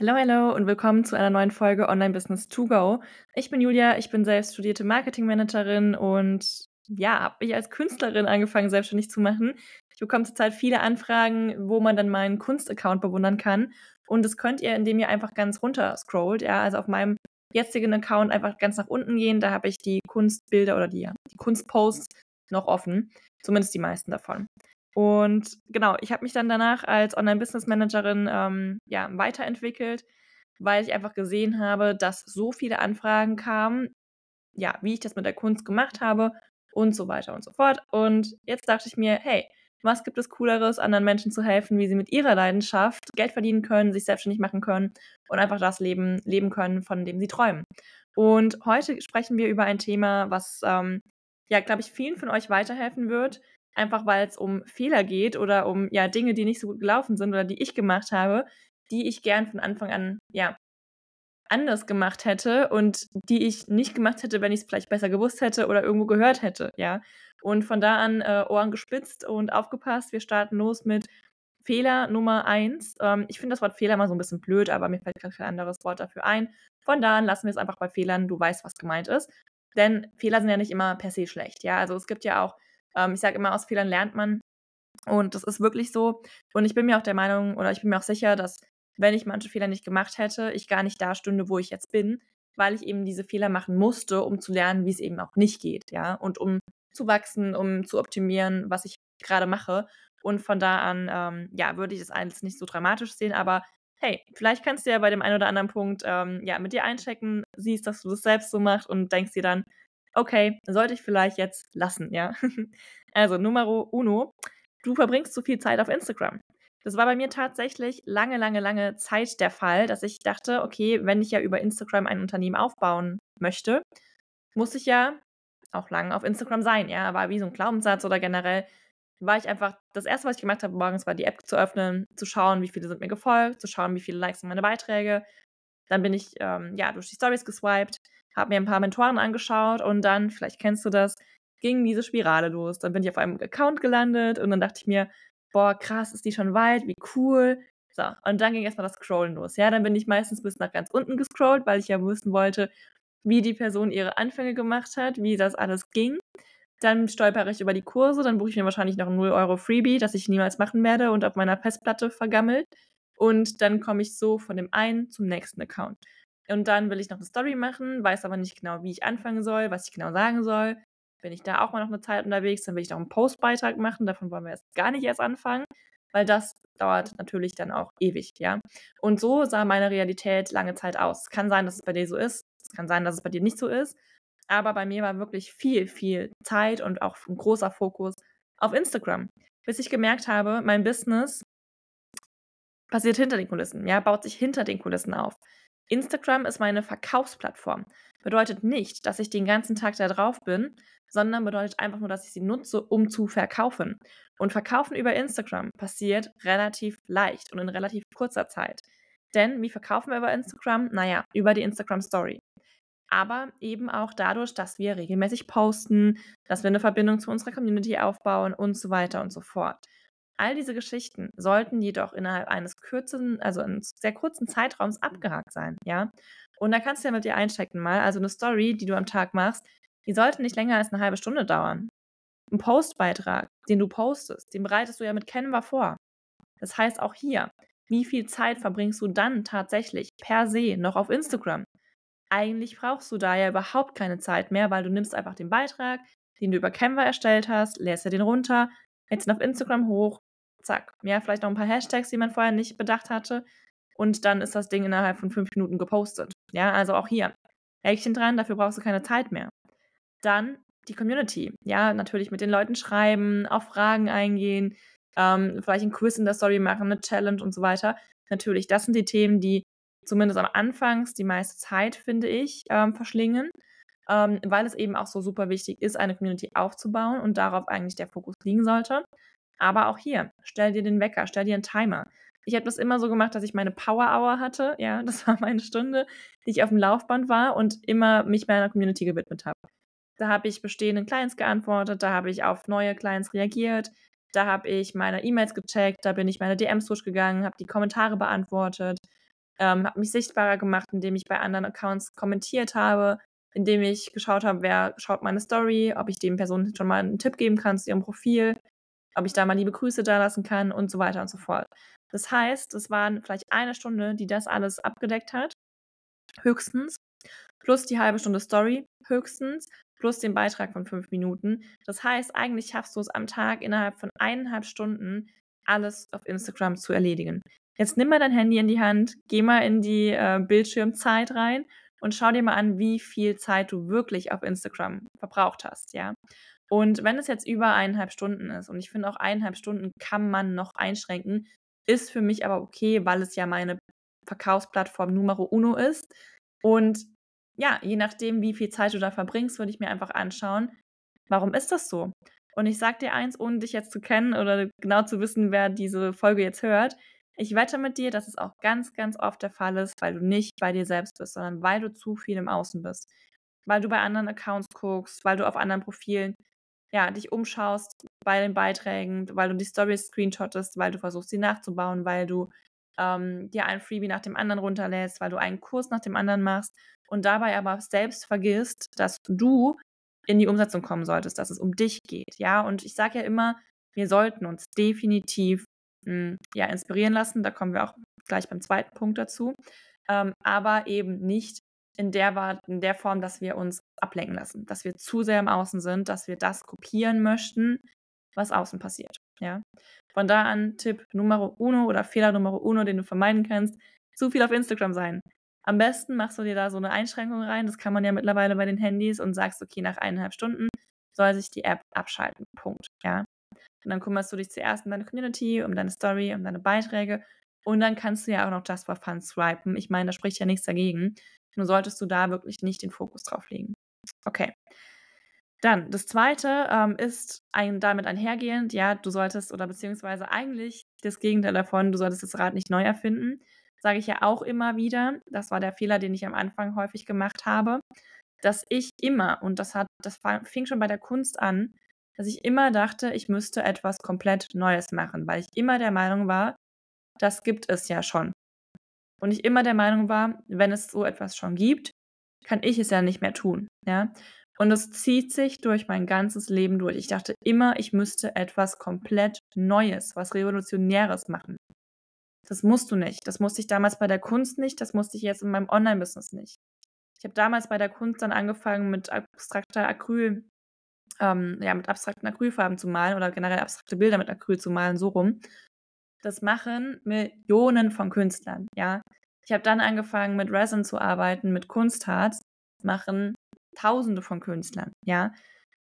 Hallo, hallo und willkommen zu einer neuen Folge Online Business to Go. Ich bin Julia, ich bin selbst studierte Marketingmanagerin und ja, habe mich als Künstlerin angefangen, selbstständig zu machen. Ich bekomme zurzeit viele Anfragen, wo man dann meinen Kunstaccount bewundern kann. Und das könnt ihr, indem ihr einfach ganz runter scrollt. Ja, also auf meinem jetzigen Account einfach ganz nach unten gehen. Da habe ich die Kunstbilder oder die, die Kunstposts noch offen. Zumindest die meisten davon. Und genau, ich habe mich dann danach als Online-Business-Managerin ähm, ja, weiterentwickelt, weil ich einfach gesehen habe, dass so viele Anfragen kamen, ja, wie ich das mit der Kunst gemacht habe und so weiter und so fort. Und jetzt dachte ich mir, hey, was gibt es Cooleres, anderen Menschen zu helfen, wie sie mit ihrer Leidenschaft Geld verdienen können, sich selbstständig machen können und einfach das Leben leben können, von dem sie träumen. Und heute sprechen wir über ein Thema, was, ähm, ja, glaube ich, vielen von euch weiterhelfen wird, einfach weil es um Fehler geht oder um ja Dinge, die nicht so gut gelaufen sind oder die ich gemacht habe, die ich gern von Anfang an ja anders gemacht hätte und die ich nicht gemacht hätte, wenn ich es vielleicht besser gewusst hätte oder irgendwo gehört hätte, ja. Und von da an äh, Ohren gespitzt und aufgepasst. Wir starten los mit Fehler Nummer eins. Ähm, ich finde das Wort Fehler mal so ein bisschen blöd, aber mir fällt kein anderes Wort dafür ein. Von da an lassen wir es einfach bei Fehlern. Du weißt, was gemeint ist. Denn Fehler sind ja nicht immer per se schlecht, ja. Also es gibt ja auch, ähm, ich sage immer, aus Fehlern lernt man. Und das ist wirklich so. Und ich bin mir auch der Meinung oder ich bin mir auch sicher, dass wenn ich manche Fehler nicht gemacht hätte, ich gar nicht da stünde, wo ich jetzt bin, weil ich eben diese Fehler machen musste, um zu lernen, wie es eben auch nicht geht, ja, und um zu wachsen, um zu optimieren, was ich gerade mache. Und von da an, ähm, ja, würde ich das alles nicht so dramatisch sehen, aber hey, vielleicht kannst du ja bei dem einen oder anderen Punkt ähm, ja mit dir einchecken, siehst, dass du das selbst so machst und denkst dir dann, okay, sollte ich vielleicht jetzt lassen, ja. also Numero uno, du verbringst zu viel Zeit auf Instagram. Das war bei mir tatsächlich lange, lange, lange Zeit der Fall, dass ich dachte, okay, wenn ich ja über Instagram ein Unternehmen aufbauen möchte, muss ich ja auch lange auf Instagram sein, ja. War wie so ein Glaubenssatz oder generell war ich einfach, das erste, was ich gemacht habe morgens, war die App zu öffnen, zu schauen, wie viele sind mir gefolgt, zu schauen, wie viele Likes sind meine Beiträge. Dann bin ich, ähm, ja, durch die Stories geswiped, habe mir ein paar Mentoren angeschaut und dann, vielleicht kennst du das, ging diese Spirale los. Dann bin ich auf einem Account gelandet und dann dachte ich mir, boah, krass, ist die schon weit, wie cool. So, und dann ging erstmal das Scrollen los. Ja, dann bin ich meistens bis nach ganz unten gescrollt, weil ich ja wissen wollte, wie die Person ihre Anfänge gemacht hat, wie das alles ging. Dann stolpere ich über die Kurse, dann buche ich mir wahrscheinlich noch ein 0 Euro Freebie, das ich niemals machen werde und auf meiner Festplatte vergammelt. Und dann komme ich so von dem einen zum nächsten Account. Und dann will ich noch eine Story machen, weiß aber nicht genau, wie ich anfangen soll, was ich genau sagen soll bin ich da auch mal noch eine Zeit unterwegs, dann will ich noch einen Postbeitrag machen, davon wollen wir jetzt gar nicht erst anfangen, weil das dauert natürlich dann auch ewig, ja. Und so sah meine Realität lange Zeit aus. Es kann sein, dass es bei dir so ist, es kann sein, dass es bei dir nicht so ist, aber bei mir war wirklich viel, viel Zeit und auch ein großer Fokus auf Instagram, bis ich gemerkt habe, mein Business passiert hinter den Kulissen, ja, baut sich hinter den Kulissen auf. Instagram ist meine Verkaufsplattform. Bedeutet nicht, dass ich den ganzen Tag da drauf bin, sondern bedeutet einfach nur, dass ich sie nutze, um zu verkaufen. Und Verkaufen über Instagram passiert relativ leicht und in relativ kurzer Zeit. Denn wie verkaufen wir über Instagram? Naja, über die Instagram Story. Aber eben auch dadurch, dass wir regelmäßig posten, dass wir eine Verbindung zu unserer Community aufbauen und so weiter und so fort. All diese Geschichten sollten jedoch innerhalb eines kürzen, also eines sehr kurzen Zeitraums abgehakt sein, ja. Und da kannst du ja mit dir einchecken mal, also eine Story, die du am Tag machst, die sollte nicht länger als eine halbe Stunde dauern. Ein Postbeitrag, den du postest, den bereitest du ja mit Canva vor. Das heißt auch hier, wie viel Zeit verbringst du dann tatsächlich per se noch auf Instagram? Eigentlich brauchst du da ja überhaupt keine Zeit mehr, weil du nimmst einfach den Beitrag, den du über Canva erstellt hast, lässt dir den runter, lädst ihn auf Instagram hoch, zack. Ja, vielleicht noch ein paar Hashtags, die man vorher nicht bedacht hatte. Und dann ist das Ding innerhalb von fünf Minuten gepostet. Ja, also auch hier. Häkchen dran, dafür brauchst du keine Zeit mehr. Dann die Community. Ja, natürlich mit den Leuten schreiben, auf Fragen eingehen, ähm, vielleicht ein Quiz in der Story machen, eine Challenge und so weiter. Natürlich, das sind die Themen, die zumindest am Anfangs die meiste Zeit, finde ich, ähm, verschlingen, ähm, weil es eben auch so super wichtig ist, eine Community aufzubauen und darauf eigentlich der Fokus liegen sollte. Aber auch hier, stell dir den Wecker, stell dir einen Timer. Ich habe das immer so gemacht, dass ich meine Power Hour hatte. Ja, das war meine Stunde, die ich auf dem Laufband war und immer mich meiner Community gewidmet habe. Da habe ich bestehenden Clients geantwortet, da habe ich auf neue Clients reagiert, da habe ich meine E-Mails gecheckt, da bin ich meine DMs durchgegangen, habe die Kommentare beantwortet ähm, habe mich sichtbarer gemacht, indem ich bei anderen Accounts kommentiert habe, indem ich geschaut habe, wer schaut meine Story, ob ich den Personen schon mal einen Tipp geben kann zu ihrem Profil, ob ich da mal liebe Grüße da lassen kann und so weiter und so fort. Das heißt, es waren vielleicht eine Stunde, die das alles abgedeckt hat, höchstens, plus die halbe Stunde Story, höchstens, plus den Beitrag von fünf Minuten. Das heißt, eigentlich schaffst du es am Tag innerhalb von eineinhalb Stunden, alles auf Instagram zu erledigen. Jetzt nimm mal dein Handy in die Hand, geh mal in die äh, Bildschirmzeit rein und schau dir mal an, wie viel Zeit du wirklich auf Instagram verbraucht hast, ja. Und wenn es jetzt über eineinhalb Stunden ist, und ich finde auch eineinhalb Stunden kann man noch einschränken, ist für mich aber okay, weil es ja meine Verkaufsplattform Numero Uno ist. Und ja, je nachdem, wie viel Zeit du da verbringst, würde ich mir einfach anschauen, warum ist das so? Und ich sag dir eins, ohne dich jetzt zu kennen oder genau zu wissen, wer diese Folge jetzt hört. Ich wette mit dir, dass es auch ganz, ganz oft der Fall ist, weil du nicht bei dir selbst bist, sondern weil du zu viel im Außen bist. Weil du bei anderen Accounts guckst, weil du auf anderen Profilen ja, dich umschaust bei den Beiträgen, weil du die Stories screenshottest, weil du versuchst, sie nachzubauen, weil du ähm, dir ein Freebie nach dem anderen runterlädst, weil du einen Kurs nach dem anderen machst und dabei aber selbst vergisst, dass du in die Umsetzung kommen solltest, dass es um dich geht. Ja, und ich sage ja immer, wir sollten uns definitiv mh, hm, ja, inspirieren lassen. Da kommen wir auch gleich beim zweiten Punkt dazu. Ähm, aber eben nicht in der, in der Form, dass wir uns ablenken lassen, dass wir zu sehr im Außen sind, dass wir das kopieren möchten, was außen passiert. Ja? Von da an Tipp Numero uno oder Fehler Numero uno, den du vermeiden kannst, zu viel auf Instagram sein. Am besten machst du dir da so eine Einschränkung rein, das kann man ja mittlerweile bei den Handys und sagst, okay, nach eineinhalb Stunden soll sich die App abschalten. Punkt. Ja. Und dann kümmerst du dich zuerst um deine Community, um deine Story, um deine Beiträge und dann kannst du ja auch noch Just for Fun swipen. Ich meine, da spricht ja nichts dagegen. Nur solltest du da wirklich nicht den Fokus drauf legen. Okay. Dann, das zweite ähm, ist ein, damit einhergehend, ja, du solltest oder beziehungsweise eigentlich das Gegenteil davon, du solltest das Rad nicht neu erfinden sage ich ja auch immer wieder, das war der Fehler, den ich am Anfang häufig gemacht habe, dass ich immer, und das hat, das fing schon bei der Kunst an, dass ich immer dachte, ich müsste etwas komplett Neues machen, weil ich immer der Meinung war, das gibt es ja schon. Und ich immer der Meinung war, wenn es so etwas schon gibt, kann ich es ja nicht mehr tun. Ja? Und es zieht sich durch mein ganzes Leben durch. Ich dachte immer, ich müsste etwas komplett Neues, was Revolutionäres machen. Das musst du nicht. Das musste ich damals bei der Kunst nicht, das musste ich jetzt in meinem Online-Business nicht. Ich habe damals bei der Kunst dann angefangen mit abstrakter Acryl, ähm, ja, mit abstrakten Acrylfarben zu malen oder generell abstrakte Bilder mit Acryl zu malen, so rum. Das machen Millionen von Künstlern, ja. Ich habe dann angefangen mit Resin zu arbeiten, mit Kunstharz, machen Tausende von Künstlern, ja.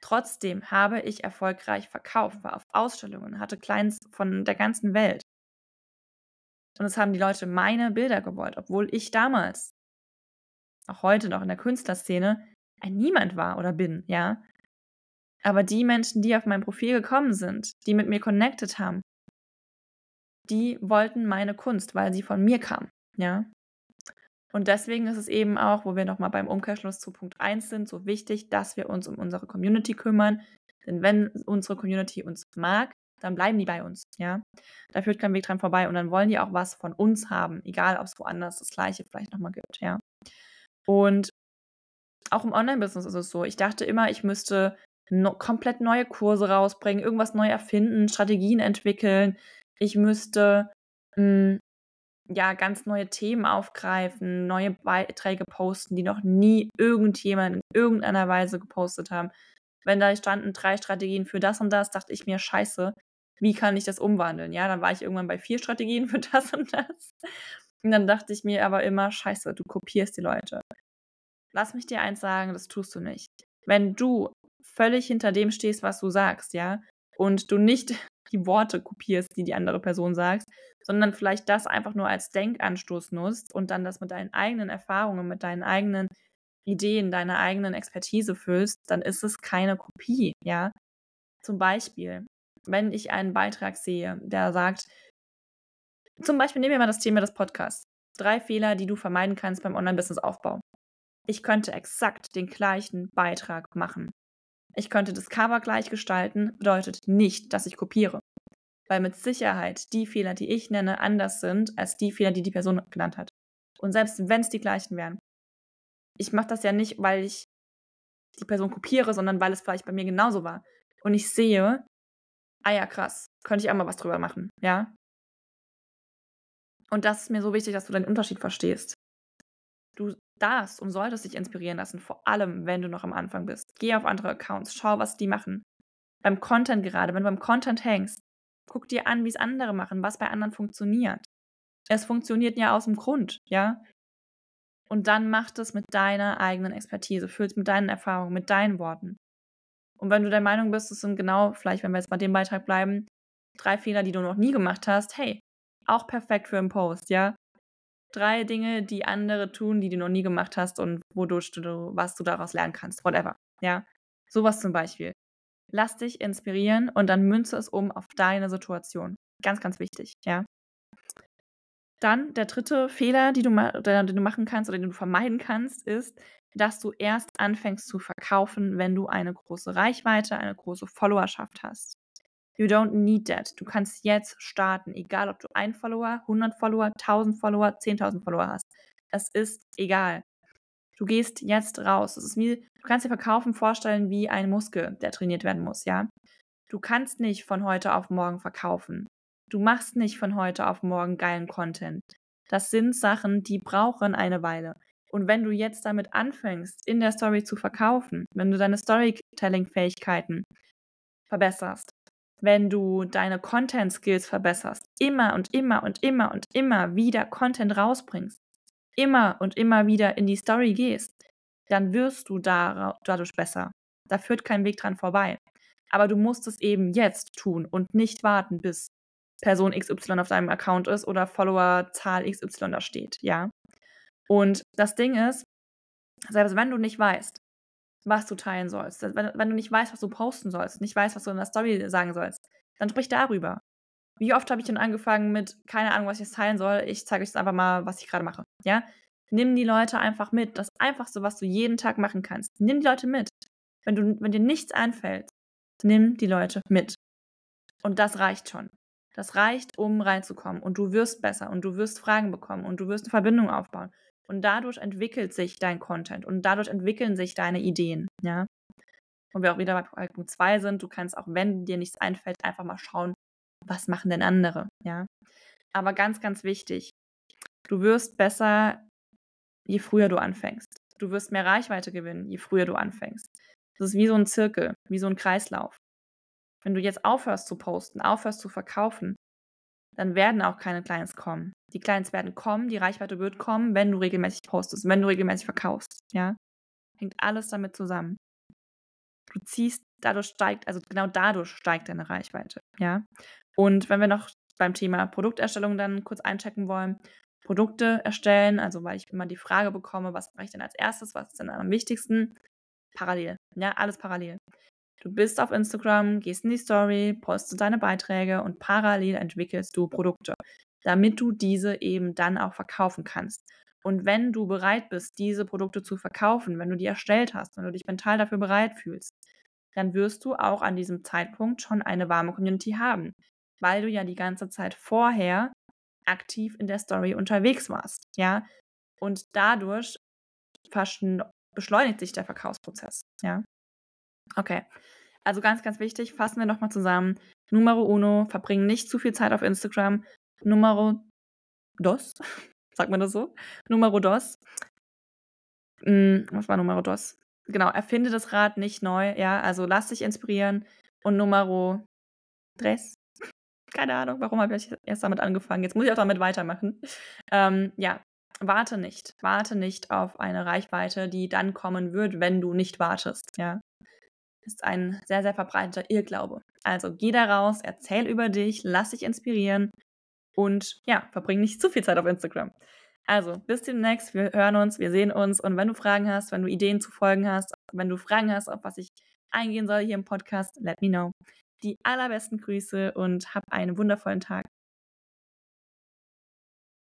Trotzdem habe ich erfolgreich verkauft, war auf Ausstellungen, hatte Clients von der ganzen Welt. Und es haben die Leute meine Bilder gewollt, obwohl ich damals, auch heute noch in der Künstlerszene, ein Niemand war oder bin, ja. Aber die Menschen, die auf mein Profil gekommen sind, die mit mir connected haben, die wollten meine Kunst, weil sie von mir kam, ja. Und deswegen ist es eben auch, wo wir nochmal beim Umkehrschluss zu Punkt 1 sind, so wichtig, dass wir uns um unsere Community kümmern. Denn wenn unsere Community uns mag, dann bleiben die bei uns, ja. Da führt kein Weg dran vorbei und dann wollen die auch was von uns haben, egal ob es woanders das Gleiche vielleicht nochmal gibt, ja. Und auch im Online-Business ist es so. Ich dachte immer, ich müsste no komplett neue Kurse rausbringen, irgendwas neu erfinden, Strategien entwickeln. Ich müsste mh, hm, ja ganz neue Themen aufgreifen, neue Beiträge posten, die noch nie irgendjemand in irgendeiner Weise gepostet haben. Wenn da standen drei Strategien für das und das, dachte ich mir, scheiße, wie kann ich das umwandeln? Ja, dann war ich irgendwann bei vier Strategien für das und das. Und dann dachte ich mir aber immer, scheiße, du kopierst die Leute. Lass mich dir eins sagen, das tust du nicht. Wenn du völlig hinter dem stehst, was du sagst, ja, und du nicht die Worte kopierst, die die andere Person sagt, sondern vielleicht das einfach nur als Denkanstoß nutzt und dann das mit deinen eigenen Erfahrungen, mit deinen eigenen Ideen, deiner eigenen Expertise füllst, dann ist es keine Kopie, ja. Zum Beispiel, wenn ich einen Beitrag sehe, der sagt, zum Beispiel nehmen wir mal das Thema des Podcasts. Drei Fehler, die du vermeiden kannst beim Online-Business-Aufbau. Ich könnte exakt den gleichen Beitrag machen. Ich könnte das Cover gleich gestalten, bedeutet nicht, dass ich kopiere. Weil mit Sicherheit die Fehler, die ich nenne, anders sind als die Fehler, die die Person genannt hat. Und selbst wenn es die gleichen wären, ich mache das ja nicht, weil ich die Person kopiere, sondern weil es vielleicht bei mir genauso war. Und ich sehe, ah ja, krass, könnte ich auch mal was drüber machen, ja? Und das ist mir so wichtig, dass du den Unterschied verstehst. Du darfst und solltest dich inspirieren lassen, vor allem wenn du noch am Anfang bist. Geh auf andere Accounts, schau, was die machen. Beim Content gerade, wenn du beim Content hängst, guck dir an, wie es andere machen, was bei anderen funktioniert. Es funktioniert ja aus dem Grund, ja? Und dann mach das mit deiner eigenen Expertise, füll es mit deinen Erfahrungen, mit deinen Worten. Und wenn du der Meinung bist, es sind genau, vielleicht wenn wir jetzt bei dem Beitrag bleiben, drei Fehler, die du noch nie gemacht hast, hey, auch perfekt für einen Post, ja? Drei Dinge, die andere tun, die du noch nie gemacht hast und wodurch du, was du daraus lernen kannst, whatever, ja? Sowas zum Beispiel. Lass dich inspirieren und dann münze es um auf deine Situation. Ganz, ganz wichtig, ja? Dann der dritte Fehler, die du, den du machen kannst oder den du vermeiden kannst, ist, dass du erst anfängst zu verkaufen, wenn du eine große Reichweite, eine große Followerschaft hast. You don't need that. Du kannst jetzt starten, egal ob du ein Follower, 100 Follower, 1000 Follower, 10.000 Follower hast. Es ist egal. Du gehst jetzt raus. Es ist wie, du kannst dir Verkaufen vorstellen wie ein Muskel, der trainiert werden muss, ja? Du kannst nicht von heute auf morgen verkaufen. Du machst nicht von heute auf morgen geilen Content. Das sind Sachen, die brauchen eine Weile. Und wenn du jetzt damit anfängst, in der Story zu verkaufen, wenn du deine Storytelling-Fähigkeiten verbesserst, wenn du deine Content-Skills verbesserst, immer und immer und immer und immer wieder Content rausbringst, immer und immer wieder in die Story gehst, dann wirst du dadurch besser. Da führt kein Weg dran vorbei. Aber du musst es eben jetzt tun und nicht warten, bis Person XY auf deinem Account ist oder Followerzahl XY da steht, ja. Und das Ding ist, selbst wenn du nicht weißt, was du teilen sollst, wenn, wenn du nicht weißt, was du posten sollst, nicht weißt, was du in der Story sagen sollst, dann sprich darüber. Wie oft habe ich denn angefangen mit, keine Ahnung, was ich jetzt teilen soll, ich zeige euch jetzt einfach mal, was ich gerade mache, ja. Nimm die Leute einfach mit. Das Einfachste, was du jeden Tag machen kannst. Nimm die Leute mit. Wenn, du, wenn dir nichts einfällt, nimm die Leute mit. Und das reicht schon. Das reicht, um reinzukommen. Und du wirst besser und du wirst Fragen bekommen und du wirst eine Verbindung aufbauen. Und dadurch entwickelt sich dein Content und dadurch entwickeln sich deine Ideen. Ja? Und wir auch wieder bei Punkt 2 sind, du kannst auch, wenn dir nichts einfällt, einfach mal schauen, was machen denn andere. Ja? Aber ganz, ganz wichtig, du wirst besser, je früher du anfängst. Du wirst mehr Reichweite gewinnen, je früher du anfängst. Das ist wie so ein Zirkel, wie so ein Kreislauf. Wenn du jetzt aufhörst zu posten, aufhörst zu verkaufen, dann werden auch keine Clients kommen. Die Clients werden kommen, die Reichweite wird kommen, wenn du regelmäßig postest, wenn du regelmäßig verkaufst, ja? Hängt alles damit zusammen. Du ziehst, dadurch steigt, also genau dadurch steigt deine Reichweite, ja? Und wenn wir noch beim Thema Produkterstellung dann kurz einchecken wollen, Produkte erstellen, also weil ich immer die Frage bekomme, was mache ich denn als erstes, was ist denn am wichtigsten? Parallel, ja, alles parallel. Du bist auf Instagram, gehst in die Story, postest deine Beiträge und parallel entwickelst du Produkte, damit du diese eben dann auch verkaufen kannst. Und wenn du bereit bist, diese Produkte zu verkaufen, wenn du die erstellt hast, wenn du dich mental dafür bereit fühlst, dann wirst du auch an diesem Zeitpunkt schon eine warme Community haben, weil du ja die ganze Zeit vorher aktiv in der Story unterwegs warst, ja? Und dadurch beschleunigt sich der Verkaufsprozess, ja? Okay. Also ganz, ganz wichtig, fassen wir nochmal zusammen. Numero uno, verbringen nicht zu viel Zeit auf Instagram. Numero dos, sagt man das so? Numero dos. Hm, was war Numero dos? Genau, erfinde das Rad nicht neu, ja, also lass dich inspirieren. Und Numero tres, keine Ahnung, warum habe ich erst damit angefangen. Jetzt muss ich auch damit weitermachen. Ähm, ja, warte nicht. Warte nicht auf eine Reichweite, die dann kommen wird, wenn du nicht wartest, ja ist ein sehr, sehr verbreiteter Irrglaube. Also geh da raus, erzähl über dich, lass dich inspirieren und ja, verbring nicht zu viel Zeit auf Instagram. Also, bis demnächst, wir hören uns, wir sehen uns und wenn du Fragen hast, wenn du Ideen zu Folgen hast, wenn du Fragen hast, auf was ich eingehen soll hier im Podcast, let me know. Die allerbesten Grüße und hab einen wundervollen Tag.